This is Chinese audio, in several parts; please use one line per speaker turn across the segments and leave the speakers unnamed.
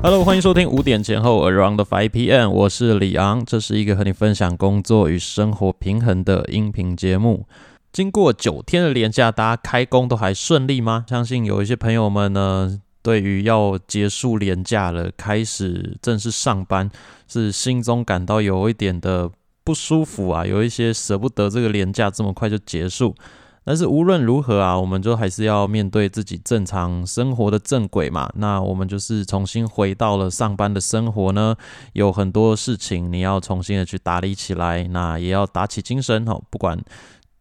Hello，欢迎收听五点前后 Around Five PM，我是李昂，这是一个和你分享工作与生活平衡的音频节目。经过九天的连假，大家开工都还顺利吗？相信有一些朋友们呢，对于要结束连假了，开始正式上班，是心中感到有一点的不舒服啊，有一些舍不得这个连假这么快就结束。但是无论如何啊，我们就还是要面对自己正常生活的正轨嘛。那我们就是重新回到了上班的生活呢，有很多事情你要重新的去打理起来，那也要打起精神哦。不管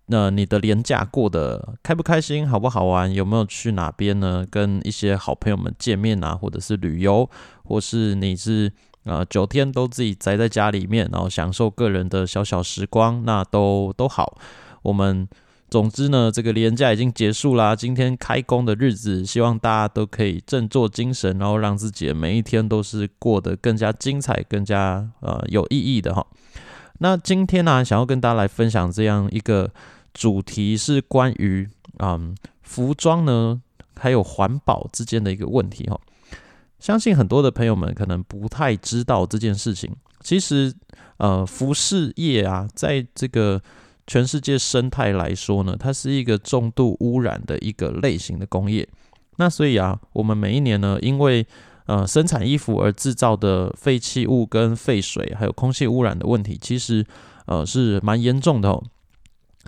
那你的年假过得开不开心，好不好玩，有没有去哪边呢？跟一些好朋友们见面啊，或者是旅游，或是你是呃九天都自己宅在家里面，然后享受个人的小小时光，那都都好。我们。总之呢，这个年假已经结束啦。今天开工的日子，希望大家都可以振作精神，然后让自己的每一天都是过得更加精彩、更加呃有意义的哈。那今天呢，想要跟大家来分享这样一个主题，是关于嗯服装呢还有环保之间的一个问题哈。相信很多的朋友们可能不太知道这件事情。其实呃，服饰业啊，在这个全世界生态来说呢，它是一个重度污染的一个类型的工业。那所以啊，我们每一年呢，因为呃生产衣服而制造的废弃物跟废水，还有空气污染的问题，其实呃是蛮严重的。哦。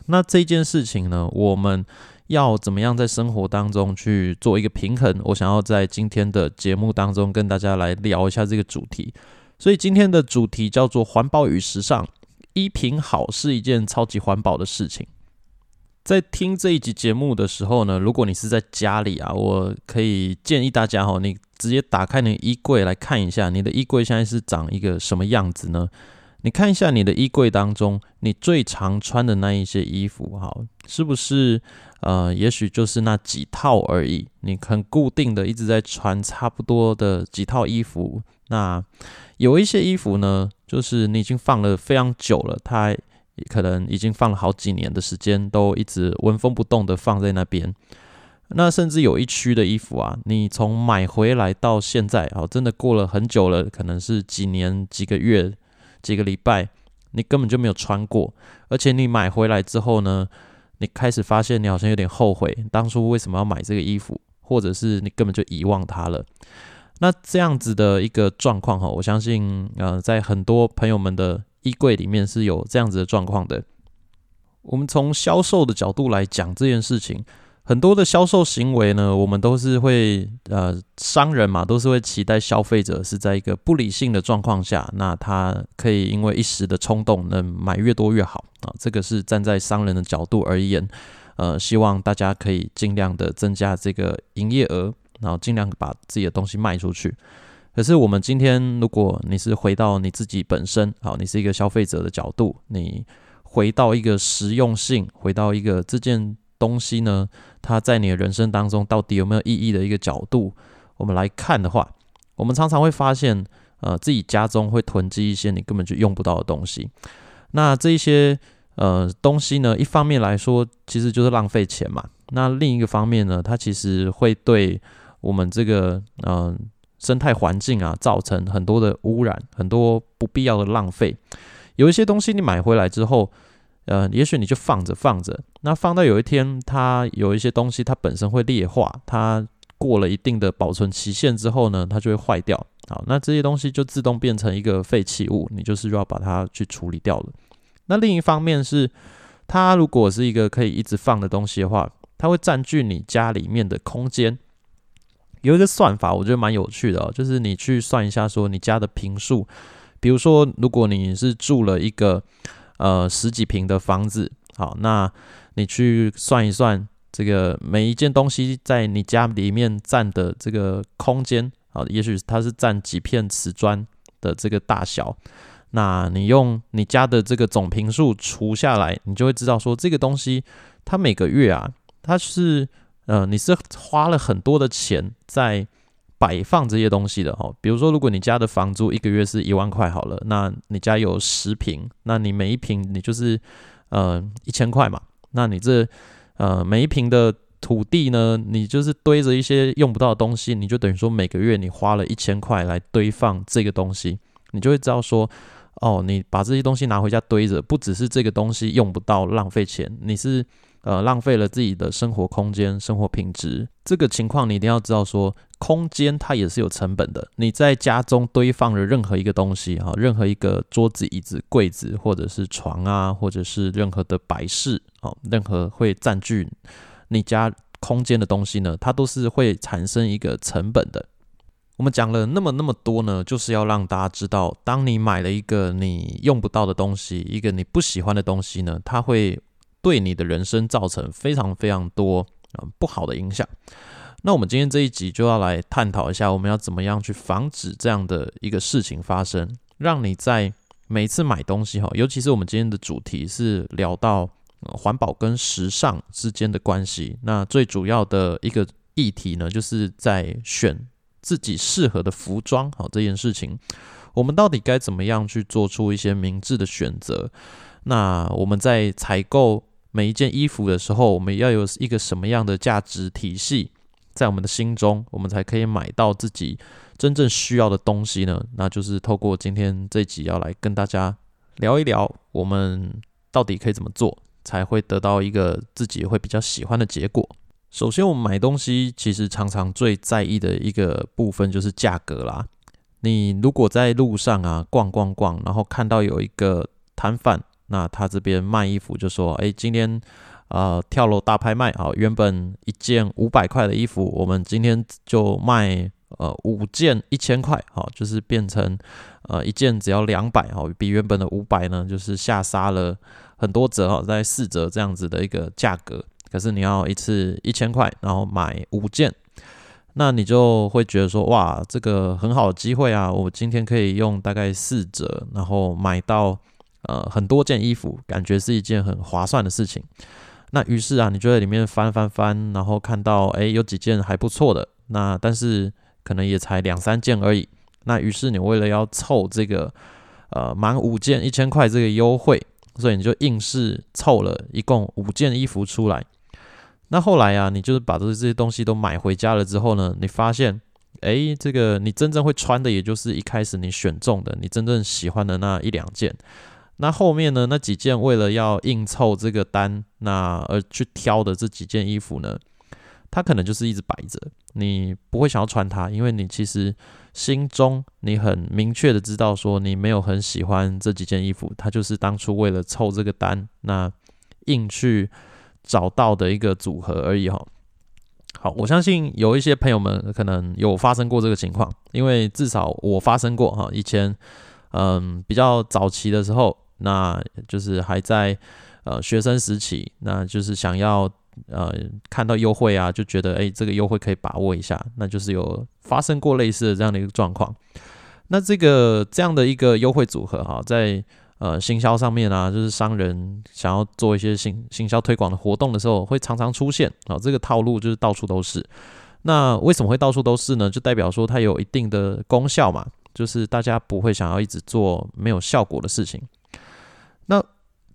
那这件事情呢，我们要怎么样在生活当中去做一个平衡？我想要在今天的节目当中跟大家来聊一下这个主题。所以今天的主题叫做环保与时尚。衣品好是一件超级环保的事情。在听这一集节目的时候呢，如果你是在家里啊，我可以建议大家哈，你直接打开你的衣柜来看一下，你的衣柜现在是长一个什么样子呢？你看一下你的衣柜当中，你最常穿的那一些衣服，哈，是不是呃，也许就是那几套而已？你很固定的一直在穿差不多的几套衣服，那。有一些衣服呢，就是你已经放了非常久了，它可能已经放了好几年的时间，都一直纹风不动的放在那边。那甚至有一区的衣服啊，你从买回来到现在，哦，真的过了很久了，可能是几年、几个月、几个礼拜，你根本就没有穿过。而且你买回来之后呢，你开始发现你好像有点后悔当初为什么要买这个衣服，或者是你根本就遗忘它了。那这样子的一个状况哈，我相信呃，在很多朋友们的衣柜里面是有这样子的状况的。我们从销售的角度来讲这件事情，很多的销售行为呢，我们都是会呃，商人嘛，都是会期待消费者是在一个不理性的状况下，那他可以因为一时的冲动，能买越多越好啊。这个是站在商人的角度而言，呃，希望大家可以尽量的增加这个营业额。然后尽量把自己的东西卖出去。可是我们今天，如果你是回到你自己本身，好，你是一个消费者的角度，你回到一个实用性，回到一个这件东西呢，它在你的人生当中到底有没有意义的一个角度，我们来看的话，我们常常会发现，呃，自己家中会囤积一些你根本就用不到的东西。那这一些呃东西呢，一方面来说，其实就是浪费钱嘛。那另一个方面呢，它其实会对我们这个嗯生态环境啊，造成很多的污染，很多不必要的浪费。有一些东西你买回来之后，呃，也许你就放着放着，那放到有一天它有一些东西它本身会劣化，它过了一定的保存期限之后呢，它就会坏掉。好，那这些东西就自动变成一个废弃物，你就是要把它去处理掉了。那另一方面是，它如果是一个可以一直放的东西的话，它会占据你家里面的空间。有一个算法，我觉得蛮有趣的哦，就是你去算一下，说你家的平数，比如说，如果你是住了一个呃十几平的房子，好，那你去算一算这个每一件东西在你家里面占的这个空间，好，也许它是占几片瓷砖的这个大小，那你用你家的这个总平数除下来，你就会知道说这个东西它每个月啊，它是。呃，你是花了很多的钱在摆放这些东西的哈。比如说，如果你家的房租一个月是一万块好了，那你家有十平，那你每一平你就是呃一千块嘛。那你这呃每一平的土地呢，你就是堆着一些用不到的东西，你就等于说每个月你花了一千块来堆放这个东西，你就会知道说，哦，你把这些东西拿回家堆着，不只是这个东西用不到浪费钱，你是。呃，浪费了自己的生活空间、生活品质，这个情况你一定要知道，说空间它也是有成本的。你在家中堆放了任何一个东西，哈，任何一个桌子、椅子、柜子，或者是床啊，或者是任何的摆饰，哦，任何会占据你家空间的东西呢，它都是会产生一个成本的。我们讲了那么那么多呢，就是要让大家知道，当你买了一个你用不到的东西，一个你不喜欢的东西呢，它会。对你的人生造成非常非常多啊不好的影响。那我们今天这一集就要来探讨一下，我们要怎么样去防止这样的一个事情发生，让你在每次买东西哈，尤其是我们今天的主题是聊到环保跟时尚之间的关系。那最主要的一个议题呢，就是在选自己适合的服装好这件事情，我们到底该怎么样去做出一些明智的选择？那我们在采购。每一件衣服的时候，我们要有一个什么样的价值体系在我们的心中，我们才可以买到自己真正需要的东西呢？那就是透过今天这集要来跟大家聊一聊，我们到底可以怎么做，才会得到一个自己会比较喜欢的结果。首先，我们买东西其实常常最在意的一个部分就是价格啦。你如果在路上啊逛逛逛，然后看到有一个摊贩。那他这边卖衣服就说，哎，今天呃跳楼大拍卖啊，原本一件五百块的衣服，我们今天就卖呃五件一千块，好，就是变成呃一件只要两百，好，比原本的五百呢，就是下杀了很多折，哈，在四折这样子的一个价格。可是你要一次一千块，然后买五件，那你就会觉得说，哇，这个很好的机会啊，我今天可以用大概四折，然后买到。呃，很多件衣服，感觉是一件很划算的事情。那于是啊，你就在里面翻翻翻，然后看到哎，有几件还不错的。那但是可能也才两三件而已。那于是你为了要凑这个呃满五件一千块这个优惠，所以你就硬是凑了一共五件衣服出来。那后来啊，你就是把这这些东西都买回家了之后呢，你发现哎，这个你真正会穿的，也就是一开始你选中的，你真正喜欢的那一两件。那后面呢？那几件为了要硬凑这个单，那而去挑的这几件衣服呢？它可能就是一直摆着，你不会想要穿它，因为你其实心中你很明确的知道说你没有很喜欢这几件衣服，它就是当初为了凑这个单，那硬去找到的一个组合而已哈。好，我相信有一些朋友们可能有发生过这个情况，因为至少我发生过哈，以前嗯比较早期的时候。那就是还在呃学生时期，那就是想要呃看到优惠啊，就觉得哎这个优惠可以把握一下，那就是有发生过类似的这样的一个状况。那这个这样的一个优惠组合哈，在呃行销上面啊，就是商人想要做一些行行销推广的活动的时候，会常常出现啊，这个套路就是到处都是。那为什么会到处都是呢？就代表说它有一定的功效嘛，就是大家不会想要一直做没有效果的事情。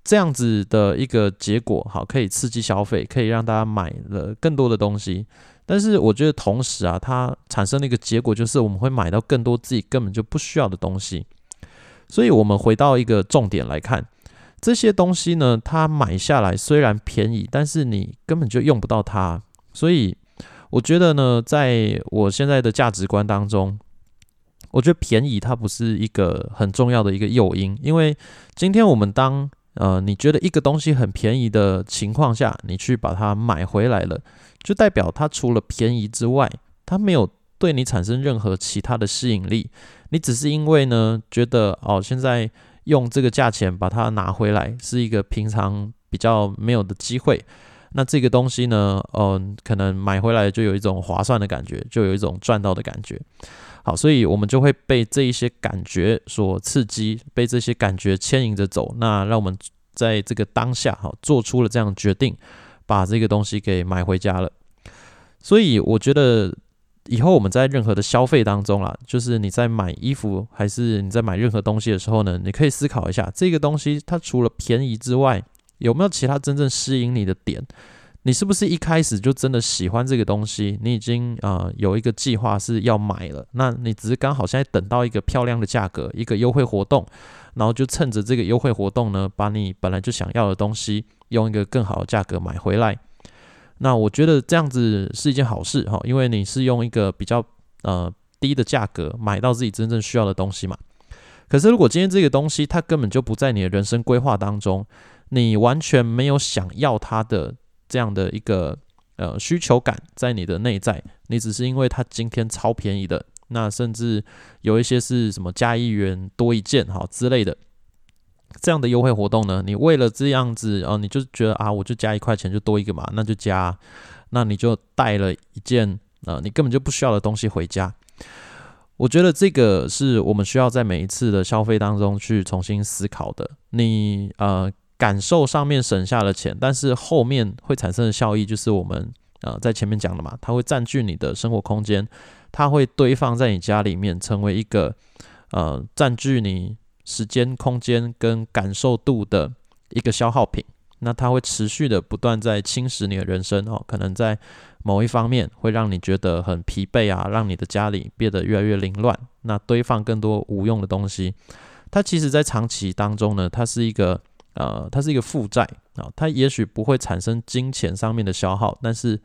这样子的一个结果，好，可以刺激消费，可以让大家买了更多的东西。但是我觉得同时啊，它产生的一个结果就是，我们会买到更多自己根本就不需要的东西。所以，我们回到一个重点来看，这些东西呢，它买下来虽然便宜，但是你根本就用不到它。所以，我觉得呢，在我现在的价值观当中。我觉得便宜它不是一个很重要的一个诱因，因为今天我们当呃你觉得一个东西很便宜的情况下，你去把它买回来了，就代表它除了便宜之外，它没有对你产生任何其他的吸引力。你只是因为呢觉得哦现在用这个价钱把它拿回来是一个平常比较没有的机会，那这个东西呢，嗯，可能买回来就有一种划算的感觉，就有一种赚到的感觉。好，所以我们就会被这一些感觉所刺激，被这些感觉牵引着走。那让我们在这个当下，哈，做出了这样决定，把这个东西给买回家了。所以我觉得以后我们在任何的消费当中啦，就是你在买衣服还是你在买任何东西的时候呢，你可以思考一下，这个东西它除了便宜之外，有没有其他真正吸引你的点？你是不是一开始就真的喜欢这个东西？你已经啊有一个计划是要买了，那你只是刚好现在等到一个漂亮的价格，一个优惠活动，然后就趁着这个优惠活动呢，把你本来就想要的东西用一个更好的价格买回来。那我觉得这样子是一件好事哈，因为你是用一个比较呃低的价格买到自己真正需要的东西嘛。可是如果今天这个东西它根本就不在你的人生规划当中，你完全没有想要它的。这样的一个呃需求感在你的内在，你只是因为它今天超便宜的，那甚至有一些是什么加一元多一件哈之类的这样的优惠活动呢？你为了这样子哦，你就觉得啊，我就加一块钱就多一个嘛，那就加，那你就带了一件呃你根本就不需要的东西回家。我觉得这个是我们需要在每一次的消费当中去重新思考的。你呃。感受上面省下了钱，但是后面会产生的效益就是我们呃在前面讲的嘛，它会占据你的生活空间，它会堆放在你家里面，成为一个呃占据你时间、空间跟感受度的一个消耗品。那它会持续的不断在侵蚀你的人生哦，可能在某一方面会让你觉得很疲惫啊，让你的家里变得越来越凌乱。那堆放更多无用的东西，它其实在长期当中呢，它是一个。呃，它是一个负债啊，它也许不会产生金钱上面的消耗，但是，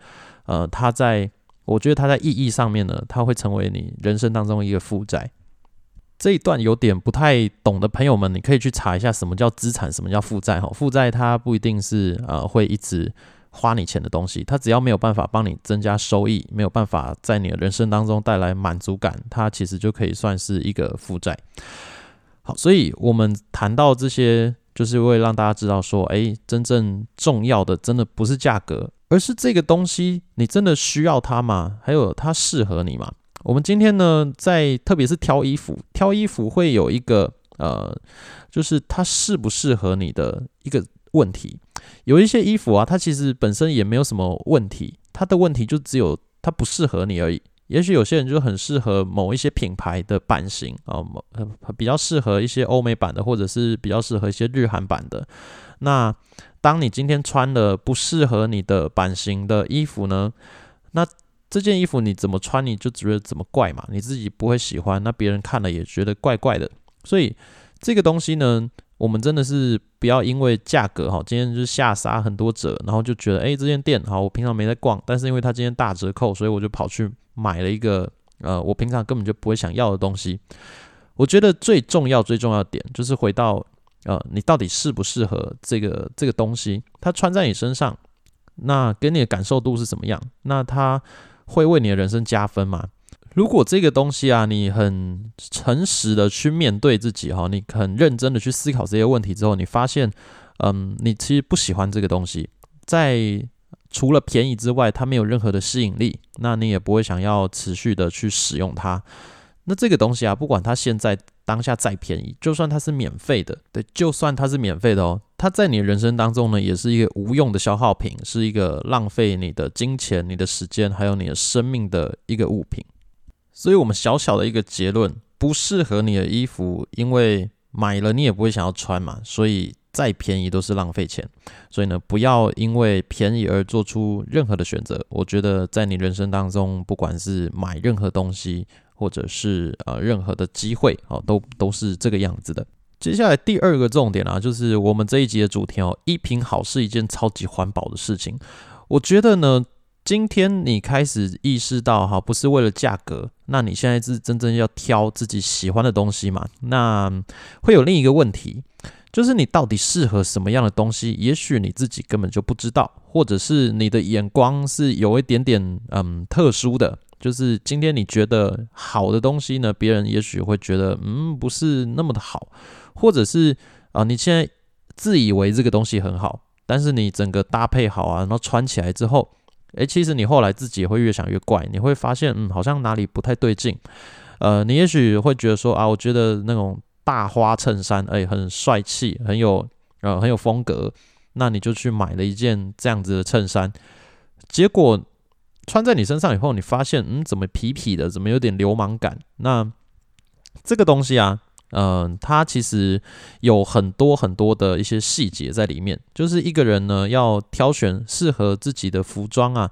呃，它在，我觉得它在意义上面呢，它会成为你人生当中一个负债。这一段有点不太懂的朋友们，你可以去查一下什么叫资产，什么叫负债哈。负债它不一定是呃会一直花你钱的东西，它只要没有办法帮你增加收益，没有办法在你的人生当中带来满足感，它其实就可以算是一个负债。好，所以我们谈到这些。就是为了让大家知道，说，哎，真正重要的真的不是价格，而是这个东西你真的需要它吗？还有它适合你吗？我们今天呢，在特别是挑衣服，挑衣服会有一个呃，就是它适不适合你的一个问题。有一些衣服啊，它其实本身也没有什么问题，它的问题就只有它不适合你而已。也许有些人就很适合某一些品牌的版型啊，某呃比较适合一些欧美版的，或者是比较适合一些日韩版的。那当你今天穿了不适合你的版型的衣服呢？那这件衣服你怎么穿你就觉得怎么怪嘛？你自己不会喜欢，那别人看了也觉得怪怪的。所以这个东西呢，我们真的是不要因为价格哈，今天就是下杀很多折，然后就觉得哎，这间店好，我平常没在逛，但是因为它今天大折扣，所以我就跑去。买了一个呃，我平常根本就不会想要的东西。我觉得最重要、最重要的点就是回到呃，你到底适不适合这个这个东西？它穿在你身上，那给你的感受度是怎么样？那它会为你的人生加分吗？如果这个东西啊，你很诚实的去面对自己哈，你很认真的去思考这些问题之后，你发现，嗯，你其实不喜欢这个东西，在。除了便宜之外，它没有任何的吸引力，那你也不会想要持续的去使用它。那这个东西啊，不管它现在当下再便宜，就算它是免费的，对，就算它是免费的哦，它在你人生当中呢，也是一个无用的消耗品，是一个浪费你的金钱、你的时间，还有你的生命的一个物品。所以，我们小小的一个结论：不适合你的衣服，因为买了你也不会想要穿嘛，所以。再便宜都是浪费钱，所以呢，不要因为便宜而做出任何的选择。我觉得在你人生当中，不管是买任何东西，或者是呃任何的机会，哦，都都是这个样子的。接下来第二个重点啊，就是我们这一集的主题哦，一瓶好是一件超级环保的事情。我觉得呢，今天你开始意识到哈，不是为了价格，那你现在是真正要挑自己喜欢的东西嘛？那会有另一个问题。就是你到底适合什么样的东西？也许你自己根本就不知道，或者是你的眼光是有一点点嗯特殊的。就是今天你觉得好的东西呢，别人也许会觉得嗯不是那么的好，或者是啊你现在自以为这个东西很好，但是你整个搭配好啊，然后穿起来之后，诶，其实你后来自己也会越想越怪，你会发现嗯好像哪里不太对劲。呃，你也许会觉得说啊，我觉得那种。大花衬衫，哎，很帅气，很有呃很有风格，那你就去买了一件这样子的衬衫，结果穿在你身上以后，你发现，嗯，怎么痞痞的，怎么有点流氓感？那这个东西啊，嗯，它其实有很多很多的一些细节在里面。就是一个人呢，要挑选适合自己的服装啊，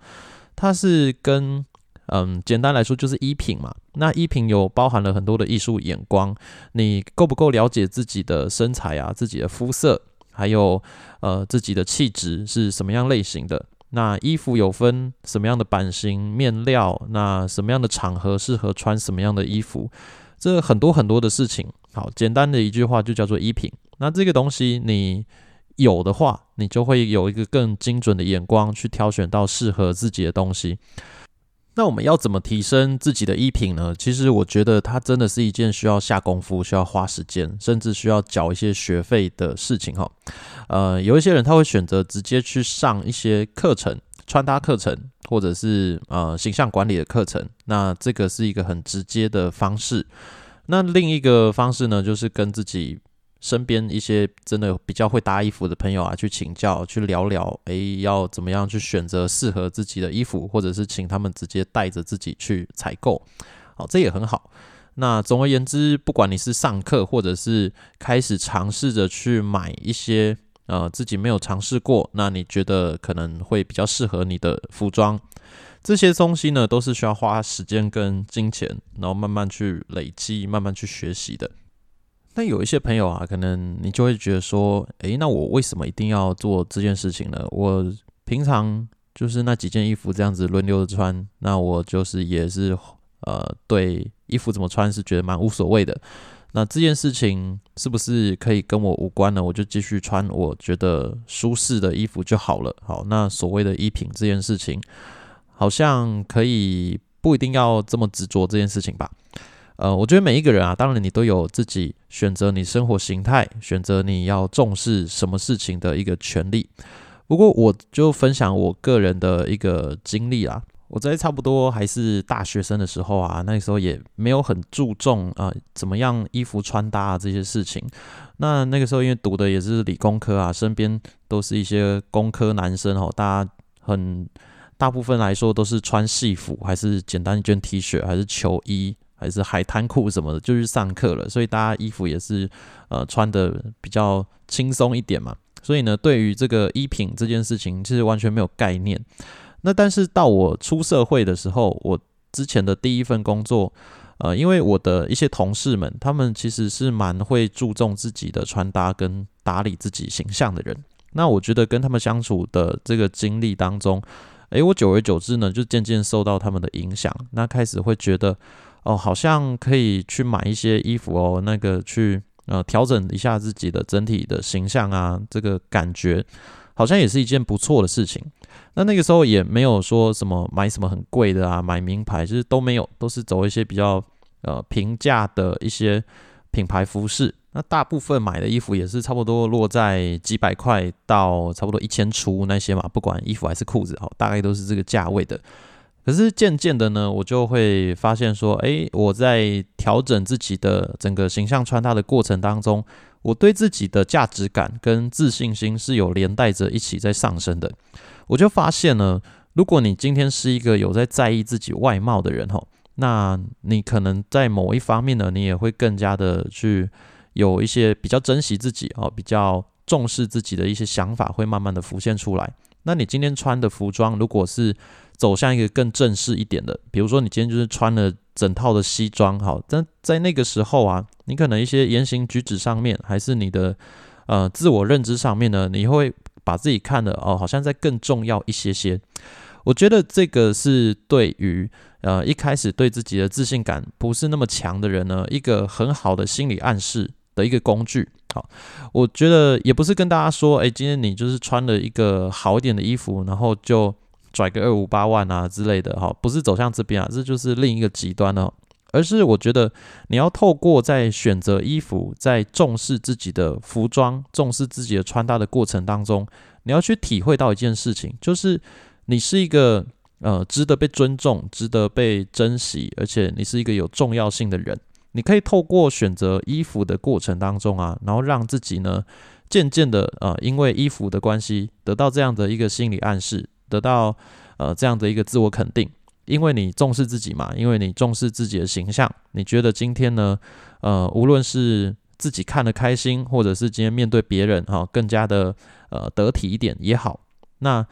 它是跟嗯，简单来说就是衣品嘛。那衣品有包含了很多的艺术眼光，你够不够了解自己的身材啊，自己的肤色，还有呃自己的气质是什么样类型的？那衣服有分什么样的版型、面料，那什么样的场合适合穿什么样的衣服？这很多很多的事情。好，简单的一句话就叫做衣品。那这个东西你有的话，你就会有一个更精准的眼光去挑选到适合自己的东西。那我们要怎么提升自己的衣品呢？其实我觉得它真的是一件需要下功夫、需要花时间，甚至需要缴一些学费的事情哈。呃，有一些人他会选择直接去上一些课程，穿搭课程，或者是呃形象管理的课程。那这个是一个很直接的方式。那另一个方式呢，就是跟自己。身边一些真的比较会搭衣服的朋友啊，去请教、去聊聊，诶，要怎么样去选择适合自己的衣服，或者是请他们直接带着自己去采购，好，这也很好。那总而言之，不管你是上课，或者是开始尝试着去买一些呃自己没有尝试过，那你觉得可能会比较适合你的服装，这些东西呢，都是需要花时间跟金钱，然后慢慢去累积、慢慢去学习的。但有一些朋友啊，可能你就会觉得说，诶，那我为什么一定要做这件事情呢？我平常就是那几件衣服这样子轮流的穿，那我就是也是呃，对衣服怎么穿是觉得蛮无所谓的。那这件事情是不是可以跟我无关呢？我就继续穿我觉得舒适的衣服就好了。好，那所谓的衣品这件事情，好像可以不一定要这么执着这件事情吧。呃，我觉得每一个人啊，当然你都有自己选择你生活形态、选择你要重视什么事情的一个权利。不过，我就分享我个人的一个经历啊。我在差不多还是大学生的时候啊，那时候也没有很注重啊怎么样衣服穿搭啊这些事情。那那个时候因为读的也是理工科啊，身边都是一些工科男生哦，大家很大部分来说都是穿戏服，还是简单一件 T 恤，还是球衣。还是海滩裤什么的，就去上课了，所以大家衣服也是呃穿的比较轻松一点嘛。所以呢，对于这个衣品这件事情，其实完全没有概念。那但是到我出社会的时候，我之前的第一份工作，呃，因为我的一些同事们，他们其实是蛮会注重自己的穿搭跟打理自己形象的人。那我觉得跟他们相处的这个经历当中，诶，我久而久之呢，就渐渐受到他们的影响，那开始会觉得。哦，好像可以去买一些衣服哦，那个去呃调整一下自己的整体的形象啊，这个感觉好像也是一件不错的事情。那那个时候也没有说什么买什么很贵的啊，买名牌，就是都没有，都是走一些比较呃平价的一些品牌服饰。那大部分买的衣服也是差不多落在几百块到差不多一千出那些嘛，不管衣服还是裤子，哦，大概都是这个价位的。可是渐渐的呢，我就会发现说，诶，我在调整自己的整个形象穿搭的过程当中，我对自己的价值感跟自信心是有连带着一起在上升的。我就发现呢，如果你今天是一个有在在意自己外貌的人吼，那你可能在某一方面呢，你也会更加的去有一些比较珍惜自己哦，比较重视自己的一些想法会慢慢的浮现出来。那你今天穿的服装，如果是走向一个更正式一点的，比如说你今天就是穿了整套的西装，好，但在那个时候啊，你可能一些言行举止上面，还是你的呃自我认知上面呢，你会把自己看的哦，好像在更重要一些些。我觉得这个是对于呃一开始对自己的自信感不是那么强的人呢，一个很好的心理暗示的一个工具。好，我觉得也不是跟大家说，哎，今天你就是穿了一个好一点的衣服，然后就。拽个二五八万啊之类的哈，不是走向这边啊，这就是另一个极端了。而是我觉得你要透过在选择衣服，在重视自己的服装、重视自己的穿搭的过程当中，你要去体会到一件事情，就是你是一个呃值得被尊重、值得被珍惜，而且你是一个有重要性的人。你可以透过选择衣服的过程当中啊，然后让自己呢渐渐的呃，因为衣服的关系，得到这样的一个心理暗示。得到呃这样的一个自我肯定，因为你重视自己嘛，因为你重视自己的形象，你觉得今天呢，呃，无论是自己看得开心，或者是今天面对别人哈，更加的呃得体一点也好。那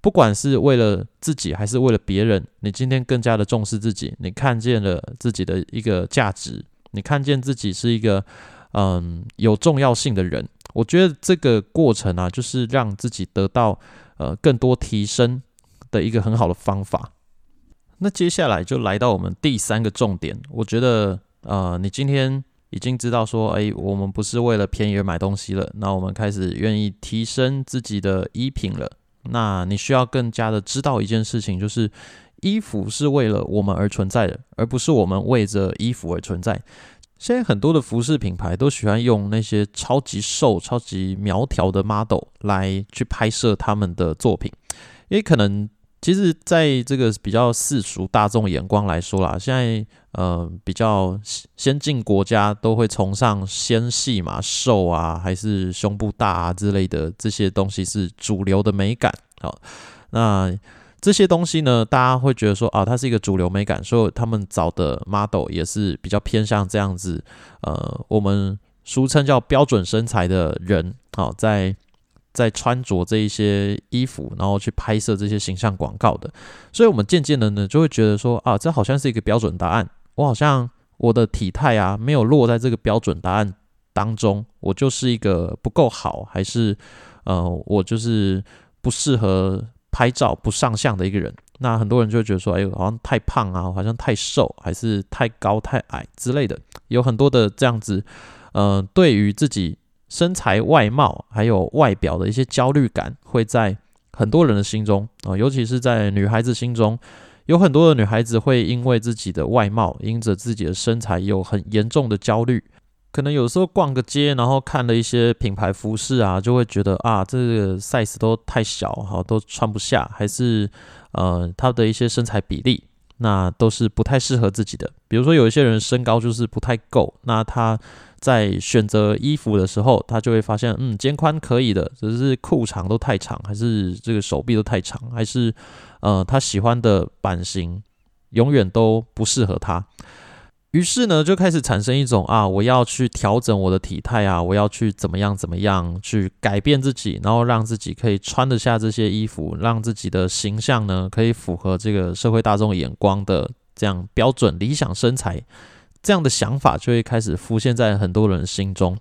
不管是为了自己还是为了别人，你今天更加的重视自己，你看见了自己的一个价值，你看见自己是一个嗯有重要性的人。我觉得这个过程啊，就是让自己得到呃更多提升的一个很好的方法。那接下来就来到我们第三个重点，我觉得呃你今天。已经知道说，哎，我们不是为了便宜而买东西了。那我们开始愿意提升自己的衣品了。那你需要更加的知道一件事情，就是衣服是为了我们而存在的，而不是我们为着衣服而存在。现在很多的服饰品牌都喜欢用那些超级瘦、超级苗条的 model 来去拍摄他们的作品，因为可能。其实，在这个比较世俗大众眼光来说啦，现在呃比较先进国家都会崇尚纤细嘛、瘦啊，还是胸部大啊之类的这些东西是主流的美感。好，那这些东西呢，大家会觉得说啊，它是一个主流美感，所以他们找的 model 也是比较偏向这样子。呃，我们俗称叫标准身材的人，好在。在穿着这一些衣服，然后去拍摄这些形象广告的，所以我们渐渐的呢，就会觉得说啊，这好像是一个标准答案。我好像我的体态啊，没有落在这个标准答案当中，我就是一个不够好，还是呃，我就是不适合拍照、不上相的一个人。那很多人就会觉得说，哎，好像太胖啊，好像太瘦，还是太高、太矮之类的，有很多的这样子，呃，对于自己。身材、外貌还有外表的一些焦虑感，会在很多人的心中啊，尤其是在女孩子心中，有很多的女孩子会因为自己的外貌，因着自己的身材有很严重的焦虑。可能有时候逛个街，然后看了一些品牌服饰啊，就会觉得啊，这个 size 都太小，哈，都穿不下，还是呃，他的一些身材比例，那都是不太适合自己的。比如说有一些人身高就是不太够，那他。在选择衣服的时候，他就会发现，嗯，肩宽可以的，只是裤长都太长，还是这个手臂都太长，还是呃，他喜欢的版型永远都不适合他。于是呢，就开始产生一种啊，我要去调整我的体态啊，我要去怎么样怎么样去改变自己，然后让自己可以穿得下这些衣服，让自己的形象呢可以符合这个社会大众眼光的这样标准理想身材。这样的想法就会开始浮现在很多人心中。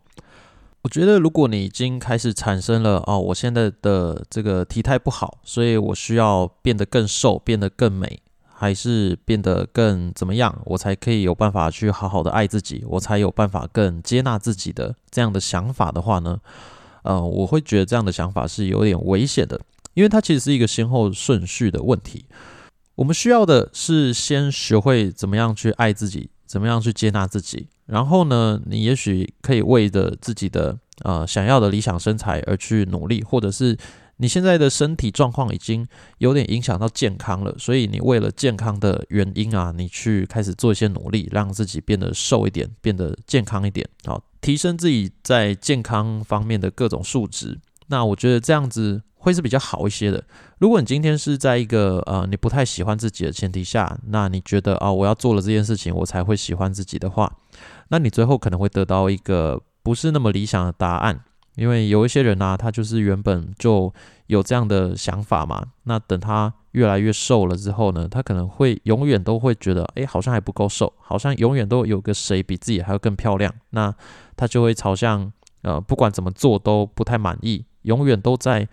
我觉得，如果你已经开始产生了哦，我现在的这个体态不好，所以我需要变得更瘦，变得更美，还是变得更怎么样，我才可以有办法去好好的爱自己，我才有办法更接纳自己的这样的想法的话呢？呃，我会觉得这样的想法是有点危险的，因为它其实是一个先后顺序的问题。我们需要的是先学会怎么样去爱自己。怎么样去接纳自己？然后呢，你也许可以为着自己的呃想要的理想身材而去努力，或者是你现在的身体状况已经有点影响到健康了，所以你为了健康的原因啊，你去开始做一些努力，让自己变得瘦一点，变得健康一点，好，提升自己在健康方面的各种数值。那我觉得这样子。会是比较好一些的。如果你今天是在一个呃你不太喜欢自己的前提下，那你觉得啊我要做了这件事情我才会喜欢自己的话，那你最后可能会得到一个不是那么理想的答案。因为有一些人呢，他就是原本就有这样的想法嘛。那等他越来越瘦了之后呢，他可能会永远都会觉得，哎，好像还不够瘦，好像永远都有个谁比自己还要更漂亮。那他就会朝向呃不管怎么做都不太满意，永远都在。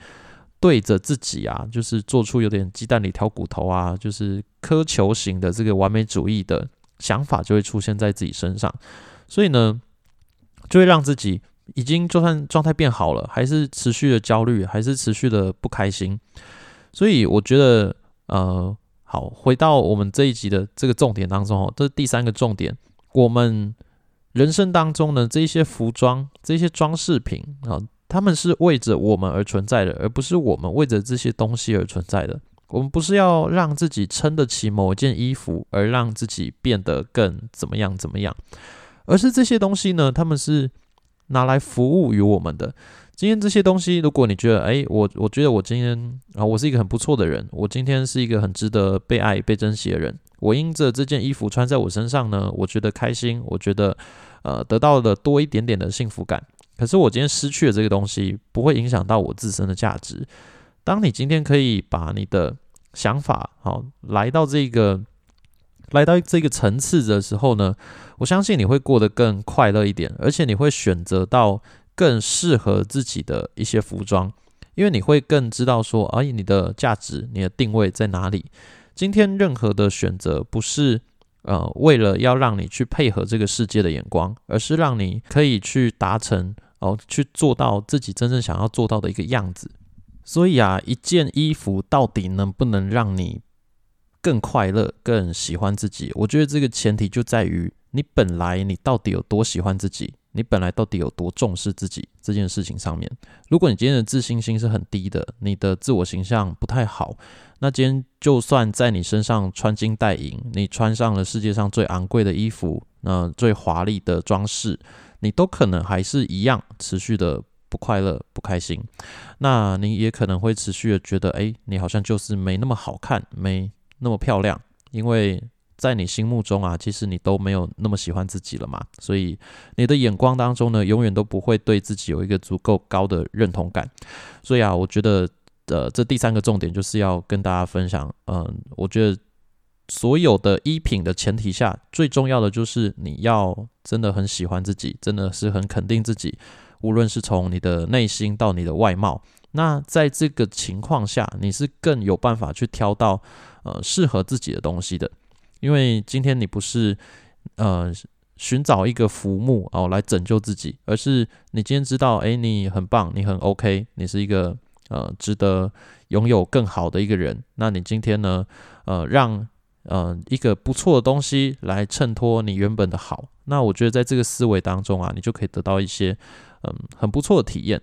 对着自己啊，就是做出有点鸡蛋里挑骨头啊，就是苛求型的这个完美主义的想法就会出现在自己身上，所以呢，就会让自己已经就算状态变好了，还是持续的焦虑，还是持续的不开心。所以我觉得，呃，好，回到我们这一集的这个重点当中哦，这是第三个重点，我们人生当中呢，这些服装、这些装饰品啊。他们是为着我们而存在的，而不是我们为着这些东西而存在的。我们不是要让自己撑得起某一件衣服，而让自己变得更怎么样怎么样，而是这些东西呢？他们是拿来服务于我们的。今天这些东西，如果你觉得，哎，我我觉得我今天啊，我是一个很不错的人，我今天是一个很值得被爱、被珍惜的人。我因着这件衣服穿在我身上呢，我觉得开心，我觉得呃得到了多一点点的幸福感。可是我今天失去了这个东西，不会影响到我自身的价值。当你今天可以把你的想法好来到这个来到这个层次的时候呢，我相信你会过得更快乐一点，而且你会选择到更适合自己的一些服装，因为你会更知道说，哎，你的价值、你的定位在哪里。今天任何的选择不是呃为了要让你去配合这个世界的眼光，而是让你可以去达成哦，去做到自己真正想要做到的一个样子。所以啊，一件衣服到底能不能让你更快乐、更喜欢自己？我觉得这个前提就在于你本来你到底有多喜欢自己。你本来到底有多重视自己这件事情上面？如果你今天的自信心是很低的，你的自我形象不太好，那今天就算在你身上穿金戴银，你穿上了世界上最昂贵的衣服，那最华丽的装饰，你都可能还是一样持续的不快乐、不开心。那你也可能会持续的觉得，哎，你好像就是没那么好看，没那么漂亮，因为。在你心目中啊，其实你都没有那么喜欢自己了嘛，所以你的眼光当中呢，永远都不会对自己有一个足够高的认同感。所以啊，我觉得呃，这第三个重点就是要跟大家分享，嗯，我觉得所有的衣品的前提下，最重要的就是你要真的很喜欢自己，真的是很肯定自己，无论是从你的内心到你的外貌，那在这个情况下，你是更有办法去挑到呃适合自己的东西的。因为今天你不是呃寻找一个浮木哦来拯救自己，而是你今天知道，哎，你很棒，你很 OK，你是一个呃值得拥有更好的一个人。那你今天呢，呃，让呃一个不错的东西来衬托你原本的好。那我觉得在这个思维当中啊，你就可以得到一些嗯很不错的体验。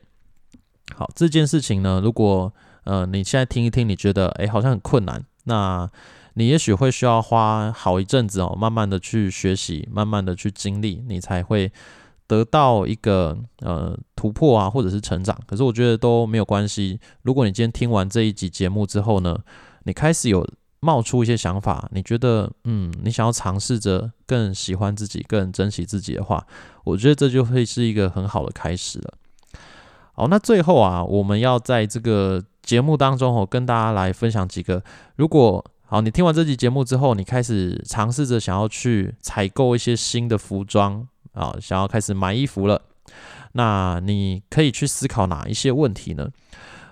好，这件事情呢，如果呃你现在听一听，你觉得哎好像很困难，那。你也许会需要花好一阵子哦，慢慢的去学习，慢慢的去经历，你才会得到一个呃突破啊，或者是成长。可是我觉得都没有关系。如果你今天听完这一集节目之后呢，你开始有冒出一些想法，你觉得嗯，你想要尝试着更喜欢自己、更珍惜自己的话，我觉得这就会是一个很好的开始了。好，那最后啊，我们要在这个节目当中我，跟大家来分享几个如果。好，你听完这集节目之后，你开始尝试着想要去采购一些新的服装啊，想要开始买衣服了。那你可以去思考哪一些问题呢？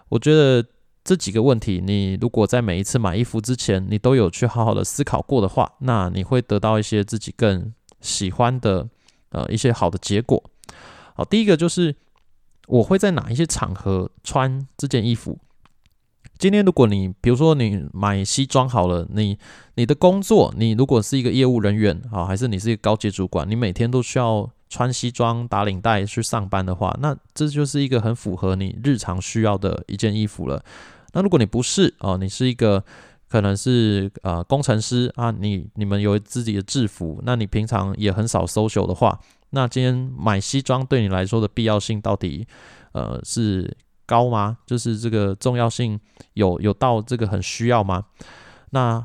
我觉得这几个问题，你如果在每一次买衣服之前，你都有去好好的思考过的话，那你会得到一些自己更喜欢的呃一些好的结果。好，第一个就是我会在哪一些场合穿这件衣服。今天，如果你比如说你买西装好了，你你的工作，你如果是一个业务人员啊，还是你是一个高级主管，你每天都需要穿西装打领带去上班的话，那这就是一个很符合你日常需要的一件衣服了。那如果你不是哦，你是一个可能是呃工程师啊，你你们有自己的制服，那你平常也很少 social 的话，那今天买西装对你来说的必要性到底呃是？高吗？就是这个重要性有有到这个很需要吗？那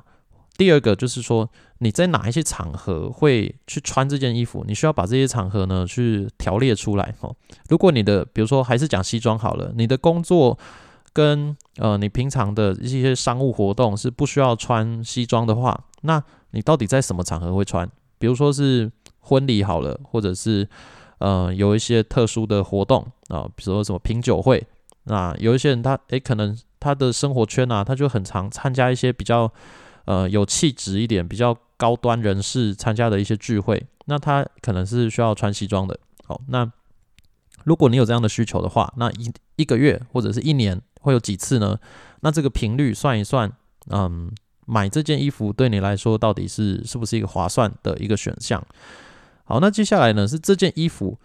第二个就是说，你在哪一些场合会去穿这件衣服？你需要把这些场合呢去条列出来哦。如果你的比如说还是讲西装好了，你的工作跟呃你平常的一些商务活动是不需要穿西装的话，那你到底在什么场合会穿？比如说是婚礼好了，或者是呃有一些特殊的活动啊，比如说什么品酒会。那有一些人，他诶，可能他的生活圈啊，他就很常参加一些比较呃有气质一点、比较高端人士参加的一些聚会，那他可能是需要穿西装的。好，那如果你有这样的需求的话，那一一个月或者是一年会有几次呢？那这个频率算一算，嗯，买这件衣服对你来说到底是是不是一个划算的一个选项？好，那接下来呢是这件衣服。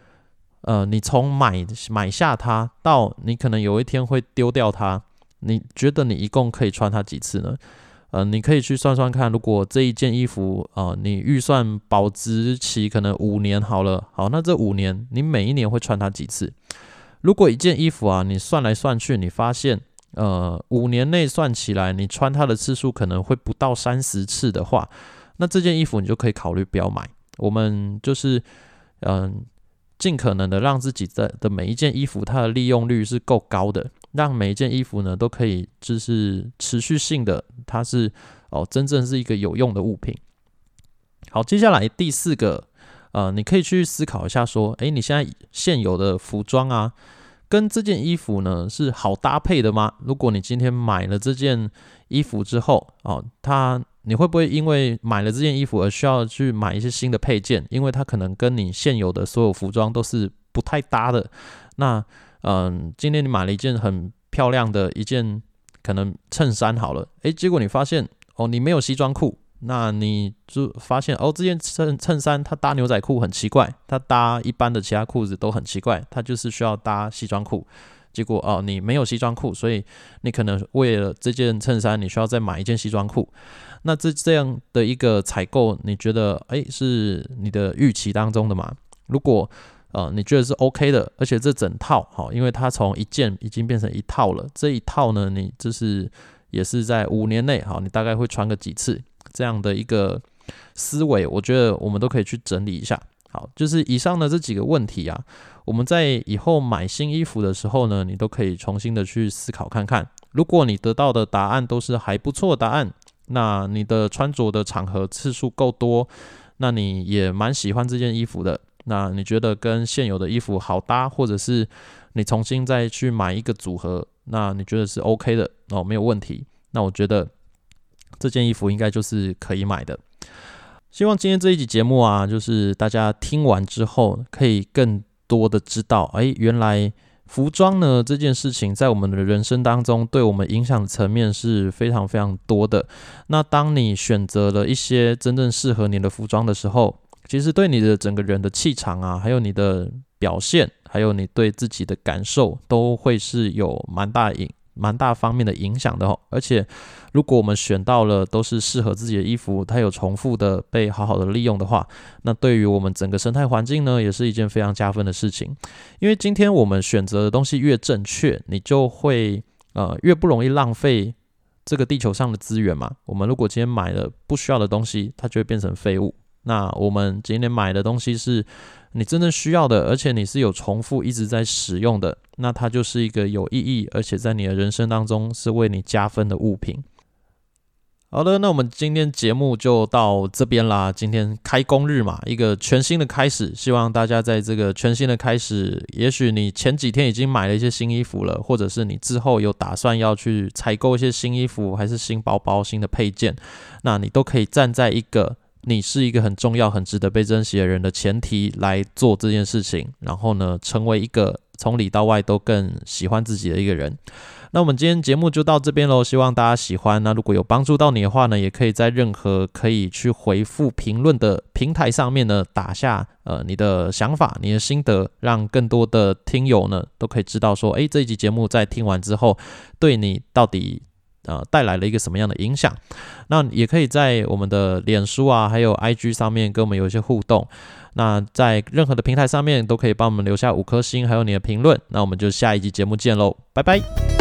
呃，你从买买下它到你可能有一天会丢掉它，你觉得你一共可以穿它几次呢？呃，你可以去算算看，如果这一件衣服啊，你预算保值期可能五年好了，好，那这五年你每一年会穿它几次？如果一件衣服啊，你算来算去，你发现呃五年内算起来，你穿它的次数可能会不到三十次的话，那这件衣服你就可以考虑不要买。我们就是嗯，尽可能的让自己的的每一件衣服它的利用率是够高的，让每一件衣服呢都可以就是持续性的，它是哦真正是一个有用的物品。好，接下来第四个，呃，你可以去思考一下，说，诶，你现在现有的服装啊，跟这件衣服呢是好搭配的吗？如果你今天买了这件衣服之后，哦，它你会不会因为买了这件衣服而需要去买一些新的配件？因为它可能跟你现有的所有服装都是不太搭的。那，嗯，今天你买了一件很漂亮的一件可能衬衫好了，诶，结果你发现，哦，你没有西装裤。那你就发现哦，这件衬衬衫它搭牛仔裤很奇怪，它搭一般的其他裤子都很奇怪，它就是需要搭西装裤。结果哦，你没有西装裤，所以你可能为了这件衬衫，你需要再买一件西装裤。那这这样的一个采购，你觉得诶是你的预期当中的吗？如果呃你觉得是 OK 的，而且这整套好，因为它从一件已经变成一套了，这一套呢，你就是也是在五年内好，你大概会穿个几次？这样的一个思维，我觉得我们都可以去整理一下。好，就是以上的这几个问题啊，我们在以后买新衣服的时候呢，你都可以重新的去思考看看。如果你得到的答案都是还不错答案，那你的穿着的场合次数够多，那你也蛮喜欢这件衣服的，那你觉得跟现有的衣服好搭，或者是你重新再去买一个组合，那你觉得是 OK 的哦，没有问题。那我觉得。这件衣服应该就是可以买的。希望今天这一集节目啊，就是大家听完之后，可以更多的知道，哎，原来服装呢这件事情，在我们的人生当中，对我们影响层面是非常非常多的。那当你选择了一些真正适合你的服装的时候，其实对你的整个人的气场啊，还有你的表现，还有你对自己的感受，都会是有蛮大影。蛮大方面的影响的哦，而且如果我们选到了都是适合自己的衣服，它有重复的被好好的利用的话，那对于我们整个生态环境呢，也是一件非常加分的事情。因为今天我们选择的东西越正确，你就会呃越不容易浪费这个地球上的资源嘛。我们如果今天买了不需要的东西，它就会变成废物。那我们今天买的东西是你真正需要的，而且你是有重复一直在使用的，那它就是一个有意义，而且在你的人生当中是为你加分的物品。好的，那我们今天节目就到这边啦。今天开工日嘛，一个全新的开始，希望大家在这个全新的开始，也许你前几天已经买了一些新衣服了，或者是你之后有打算要去采购一些新衣服，还是新包包、新的配件，那你都可以站在一个。你是一个很重要、很值得被珍惜的人的前提来做这件事情，然后呢，成为一个从里到外都更喜欢自己的一个人。那我们今天节目就到这边喽，希望大家喜欢。那如果有帮助到你的话呢，也可以在任何可以去回复评论的平台上面呢，打下呃你的想法、你的心得，让更多的听友呢都可以知道说，诶，这一集节目在听完之后，对你到底。呃，带来了一个什么样的影响？那也可以在我们的脸书啊，还有 IG 上面跟我们有一些互动。那在任何的平台上面都可以帮我们留下五颗星，还有你的评论。那我们就下一集节目见喽，拜拜。